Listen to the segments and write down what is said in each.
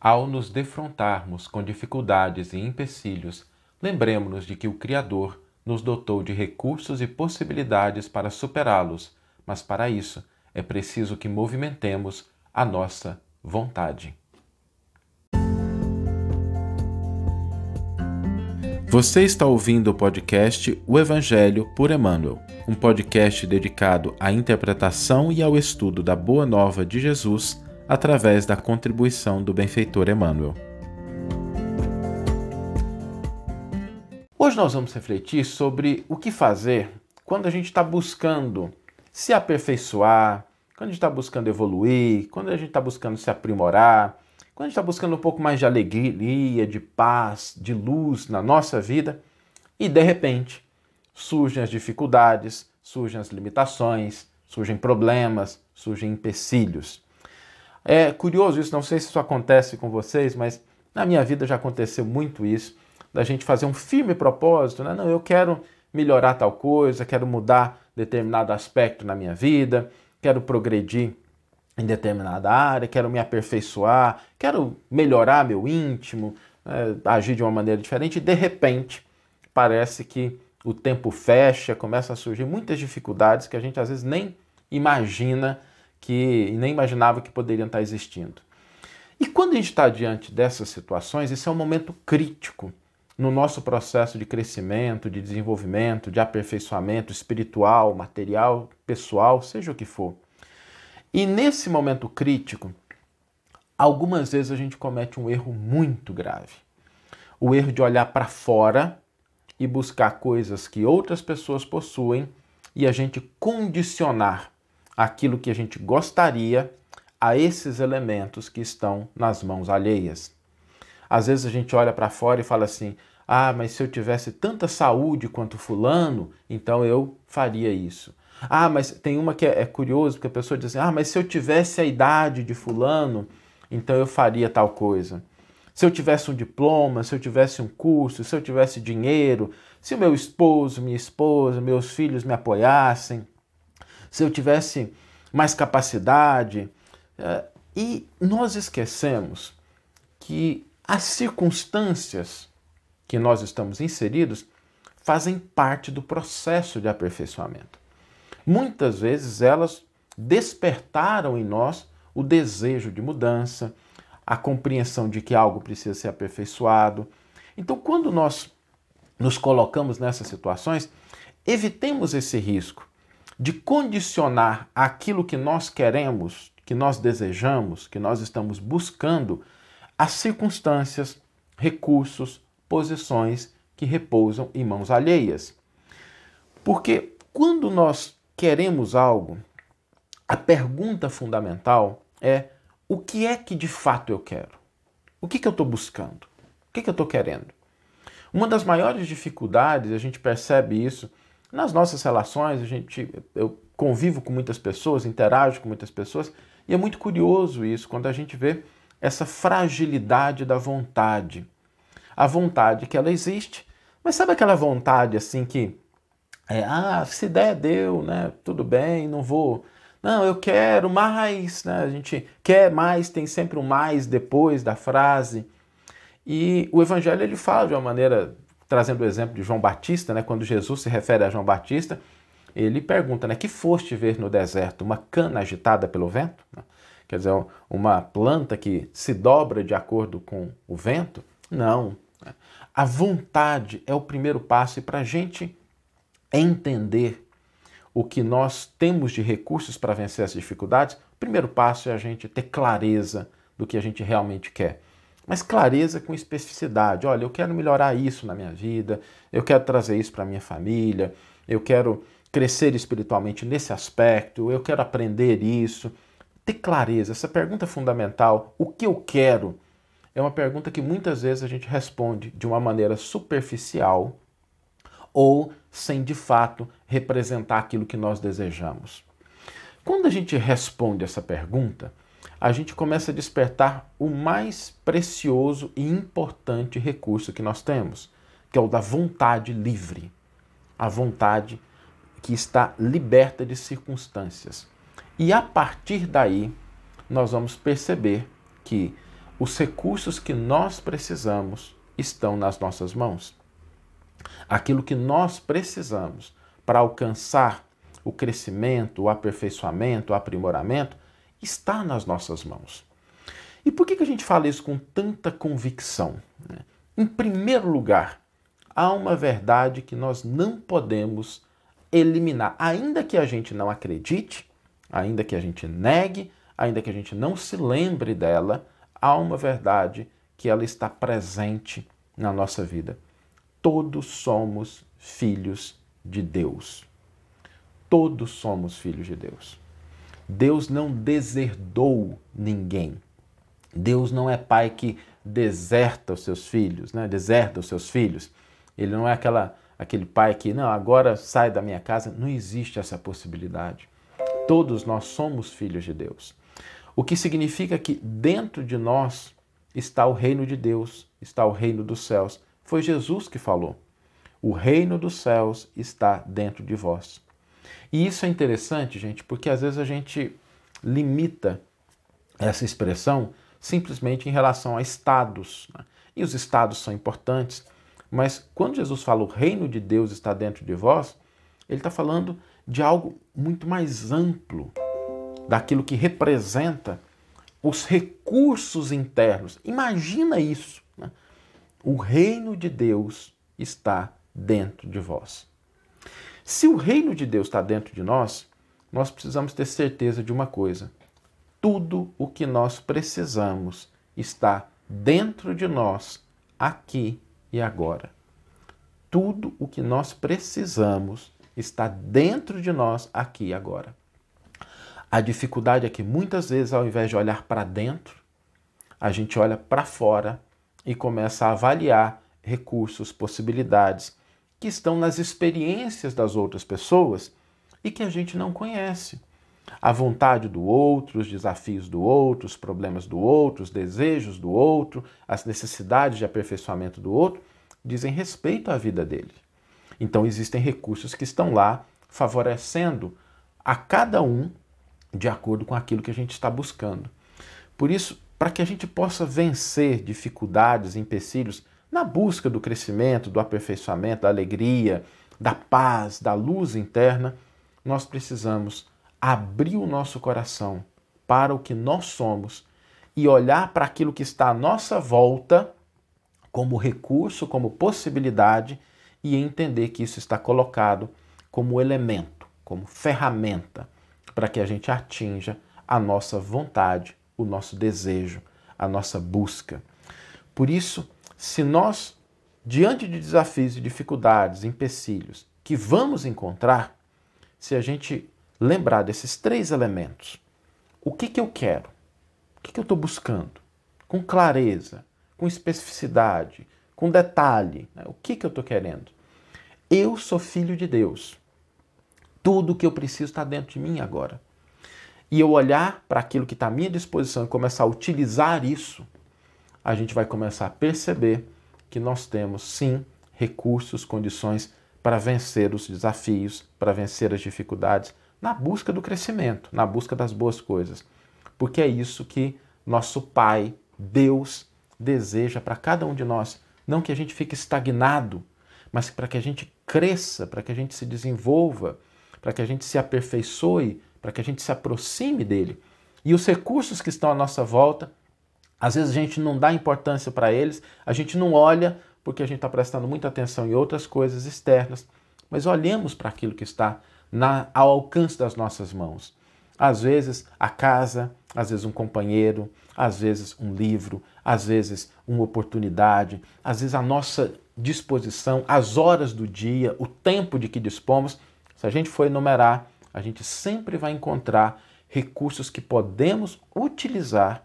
Ao nos defrontarmos com dificuldades e empecilhos, lembremos-nos de que o Criador nos dotou de recursos e possibilidades para superá-los, mas para isso é preciso que movimentemos a nossa vontade. Você está ouvindo o podcast O Evangelho por Emmanuel, um podcast dedicado à interpretação e ao estudo da Boa Nova de Jesus através da contribuição do benfeitor Emmanuel. Hoje nós vamos refletir sobre o que fazer quando a gente está buscando se aperfeiçoar, quando a gente está buscando evoluir, quando a gente está buscando se aprimorar, quando a gente está buscando um pouco mais de alegria, de paz, de luz na nossa vida e de repente surgem as dificuldades, surgem as limitações, surgem problemas, surgem empecilhos. É curioso isso, não sei se isso acontece com vocês, mas na minha vida já aconteceu muito isso, da gente fazer um firme propósito, né? Não, eu quero melhorar tal coisa, quero mudar determinado aspecto na minha vida, quero progredir em determinada área, quero me aperfeiçoar, quero melhorar meu íntimo, é, agir de uma maneira diferente, e de repente parece que o tempo fecha, começa a surgir muitas dificuldades que a gente às vezes nem imagina que nem imaginava que poderiam estar existindo. E quando a gente está diante dessas situações, isso é um momento crítico no nosso processo de crescimento, de desenvolvimento, de aperfeiçoamento espiritual, material, pessoal, seja o que for. E nesse momento crítico, algumas vezes a gente comete um erro muito grave. O erro de olhar para fora e buscar coisas que outras pessoas possuem e a gente condicionar aquilo que a gente gostaria a esses elementos que estão nas mãos alheias. Às vezes a gente olha para fora e fala assim: ah, mas se eu tivesse tanta saúde quanto Fulano, então eu faria isso. Ah, mas tem uma que é, é curioso, porque a pessoa diz assim: ah, mas se eu tivesse a idade de Fulano, então eu faria tal coisa. Se eu tivesse um diploma, se eu tivesse um curso, se eu tivesse dinheiro, se o meu esposo, minha esposa, meus filhos me apoiassem, se eu tivesse mais capacidade. É, e nós esquecemos que as circunstâncias que nós estamos inseridos fazem parte do processo de aperfeiçoamento. Muitas vezes elas despertaram em nós o desejo de mudança, a compreensão de que algo precisa ser aperfeiçoado. Então, quando nós nos colocamos nessas situações, evitemos esse risco de condicionar aquilo que nós queremos, que nós desejamos, que nós estamos buscando, as circunstâncias, recursos, posições que repousam em mãos alheias. Porque quando nós queremos algo, a pergunta fundamental é: o que é que de fato eu quero? O que, que eu estou buscando? O que, que eu estou querendo? Uma das maiores dificuldades, a gente percebe isso, nas nossas relações, a gente, eu convivo com muitas pessoas, interajo com muitas pessoas, e é muito curioso isso, quando a gente vê essa fragilidade da vontade. A vontade que ela existe, mas sabe aquela vontade assim que, é, ah, se der, deu, né? Tudo bem, não vou. Não, eu quero mais, né? A gente quer mais, tem sempre um mais depois da frase. E o evangelho ele fala de uma maneira trazendo o exemplo de João Batista, né, quando Jesus se refere a João Batista, ele pergunta, né, que foste ver no deserto? Uma cana agitada pelo vento? Quer dizer, uma planta que se dobra de acordo com o vento? Não. A vontade é o primeiro passo e para a gente entender o que nós temos de recursos para vencer as dificuldades, o primeiro passo é a gente ter clareza do que a gente realmente quer mas clareza com especificidade. Olha, eu quero melhorar isso na minha vida, eu quero trazer isso para minha família, eu quero crescer espiritualmente nesse aspecto, eu quero aprender isso. Ter clareza, essa pergunta fundamental, o que eu quero, é uma pergunta que muitas vezes a gente responde de uma maneira superficial ou sem de fato representar aquilo que nós desejamos. Quando a gente responde essa pergunta, a gente começa a despertar o mais precioso e importante recurso que nós temos, que é o da vontade livre. A vontade que está liberta de circunstâncias. E a partir daí, nós vamos perceber que os recursos que nós precisamos estão nas nossas mãos. Aquilo que nós precisamos para alcançar o crescimento, o aperfeiçoamento, o aprimoramento, está nas nossas mãos. E por que, que a gente fala isso com tanta convicção? Né? Em primeiro lugar, há uma verdade que nós não podemos eliminar, ainda que a gente não acredite, ainda que a gente negue, ainda que a gente não se lembre dela, há uma verdade que ela está presente na nossa vida. Todos somos filhos de Deus. Todos somos filhos de Deus. Deus não deserdou ninguém. Deus não é pai que deserta os seus filhos, né? Deserta os seus filhos. Ele não é aquela, aquele pai que, não, agora sai da minha casa. Não existe essa possibilidade. Todos nós somos filhos de Deus. O que significa que dentro de nós está o reino de Deus, está o reino dos céus. Foi Jesus que falou. O reino dos céus está dentro de vós. E isso é interessante, gente, porque às vezes a gente limita essa expressão simplesmente em relação a estados. Né? E os estados são importantes, mas quando Jesus fala o reino de Deus está dentro de vós, ele está falando de algo muito mais amplo, daquilo que representa os recursos internos. Imagina isso. Né? O reino de Deus está dentro de vós. Se o reino de Deus está dentro de nós, nós precisamos ter certeza de uma coisa: tudo o que nós precisamos está dentro de nós, aqui e agora. Tudo o que nós precisamos está dentro de nós, aqui e agora. A dificuldade é que muitas vezes, ao invés de olhar para dentro, a gente olha para fora e começa a avaliar recursos, possibilidades que estão nas experiências das outras pessoas e que a gente não conhece. A vontade do outro, os desafios do outro, os problemas do outro, os desejos do outro, as necessidades de aperfeiçoamento do outro dizem respeito à vida dele. Então existem recursos que estão lá favorecendo a cada um de acordo com aquilo que a gente está buscando. Por isso, para que a gente possa vencer dificuldades, empecilhos na busca do crescimento, do aperfeiçoamento, da alegria, da paz, da luz interna, nós precisamos abrir o nosso coração para o que nós somos e olhar para aquilo que está à nossa volta como recurso, como possibilidade e entender que isso está colocado como elemento, como ferramenta para que a gente atinja a nossa vontade, o nosso desejo, a nossa busca. Por isso, se nós, diante de desafios e dificuldades, empecilhos que vamos encontrar, se a gente lembrar desses três elementos, o que, que eu quero? O que, que eu estou buscando? Com clareza, com especificidade, com detalhe. Né? O que, que eu estou querendo? Eu sou filho de Deus. Tudo o que eu preciso está dentro de mim agora. E eu olhar para aquilo que está à minha disposição e começar a utilizar isso, a gente vai começar a perceber que nós temos sim recursos, condições para vencer os desafios, para vencer as dificuldades, na busca do crescimento, na busca das boas coisas. Porque é isso que nosso Pai, Deus, deseja para cada um de nós. Não que a gente fique estagnado, mas para que a gente cresça, para que a gente se desenvolva, para que a gente se aperfeiçoe, para que a gente se aproxime dele. E os recursos que estão à nossa volta, às vezes a gente não dá importância para eles, a gente não olha porque a gente está prestando muita atenção em outras coisas externas, mas olhemos para aquilo que está na, ao alcance das nossas mãos. Às vezes a casa, às vezes um companheiro, às vezes um livro, às vezes uma oportunidade, às vezes a nossa disposição, as horas do dia, o tempo de que dispomos se a gente for enumerar, a gente sempre vai encontrar recursos que podemos utilizar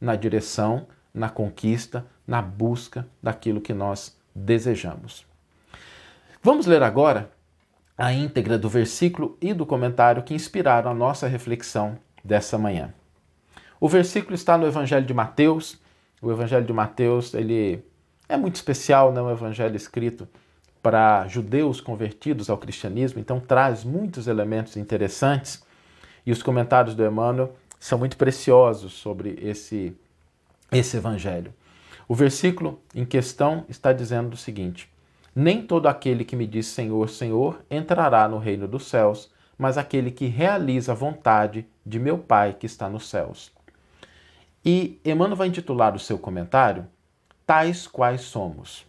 na direção, na conquista, na busca daquilo que nós desejamos. Vamos ler agora a íntegra do versículo e do comentário que inspiraram a nossa reflexão dessa manhã. O versículo está no Evangelho de Mateus. O Evangelho de Mateus ele é muito especial, não é um evangelho escrito para judeus convertidos ao cristianismo, então traz muitos elementos interessantes e os comentários do Emmanuel são muito preciosos sobre esse esse evangelho. O versículo em questão está dizendo o seguinte: Nem todo aquele que me diz Senhor, Senhor entrará no reino dos céus, mas aquele que realiza a vontade de meu Pai que está nos céus. E Emmanuel vai intitular o seu comentário Tais quais somos.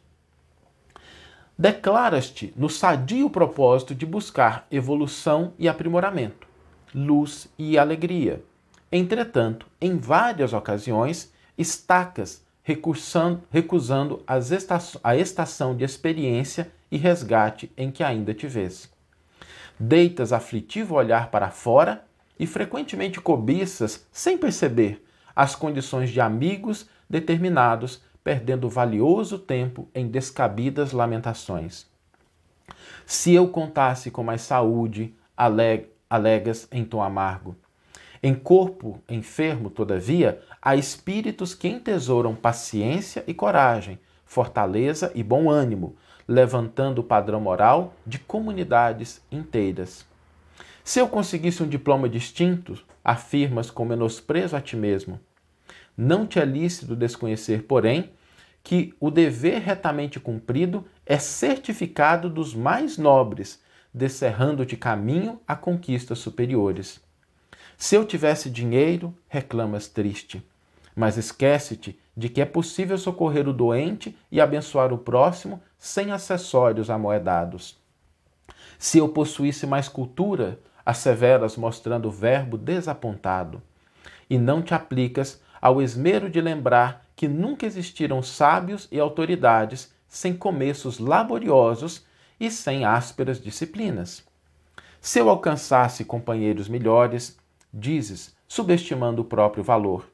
Declaras-te no sadio propósito de buscar evolução e aprimoramento, luz e alegria. Entretanto, em várias ocasiões, estacas recusando, recusando a estação de experiência e resgate em que ainda te vês. Deitas aflitivo olhar para fora e frequentemente cobiças, sem perceber, as condições de amigos determinados perdendo valioso tempo em descabidas lamentações. Se eu contasse com mais saúde, aleg alegas em tom amargo. Em corpo enfermo, todavia, há espíritos que entesouram paciência e coragem, fortaleza e bom ânimo, levantando o padrão moral de comunidades inteiras. Se eu conseguisse um diploma distinto, afirmas com menosprezo a ti mesmo. Não te é lícito desconhecer, porém, que o dever retamente cumprido é certificado dos mais nobres, descerrando-te caminho a conquistas superiores. Se eu tivesse dinheiro, reclamas triste, mas esquece-te de que é possível socorrer o doente e abençoar o próximo sem acessórios amoedados. Se eu possuísse mais cultura, asseveras mostrando o verbo desapontado, e não te aplicas ao esmero de lembrar que nunca existiram sábios e autoridades sem começos laboriosos e sem ásperas disciplinas. Se eu alcançasse companheiros melhores, dizes, subestimando o próprio valor.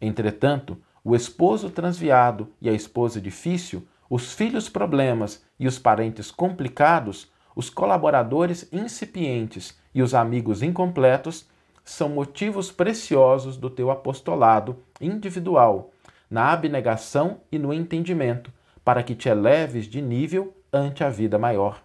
Entretanto, o esposo transviado e a esposa difícil, os filhos problemas e os parentes complicados, os colaboradores incipientes e os amigos incompletos são motivos preciosos do teu apostolado individual, na abnegação e no entendimento, para que te eleves de nível ante a vida maior.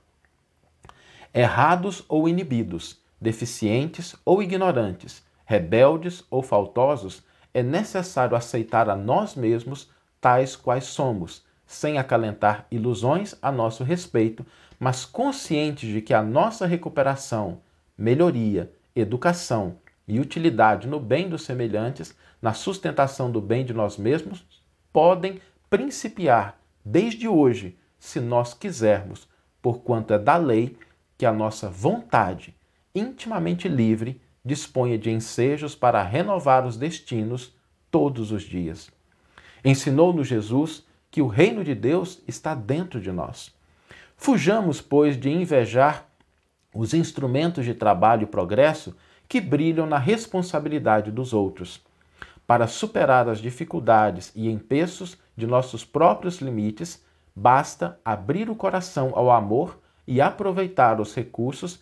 Errados ou inibidos, deficientes ou ignorantes, rebeldes ou faltosos, é necessário aceitar a nós mesmos tais quais somos, sem acalentar ilusões a nosso respeito, mas conscientes de que a nossa recuperação, melhoria, educação, e utilidade no bem dos semelhantes, na sustentação do bem de nós mesmos, podem principiar desde hoje, se nós quisermos, porquanto é da lei que a nossa vontade, intimamente livre, disponha de ensejos para renovar os destinos todos os dias. Ensinou-nos Jesus que o reino de Deus está dentro de nós. Fujamos, pois, de invejar os instrumentos de trabalho e progresso que brilham na responsabilidade dos outros. Para superar as dificuldades e empeços de nossos próprios limites, basta abrir o coração ao amor e aproveitar os recursos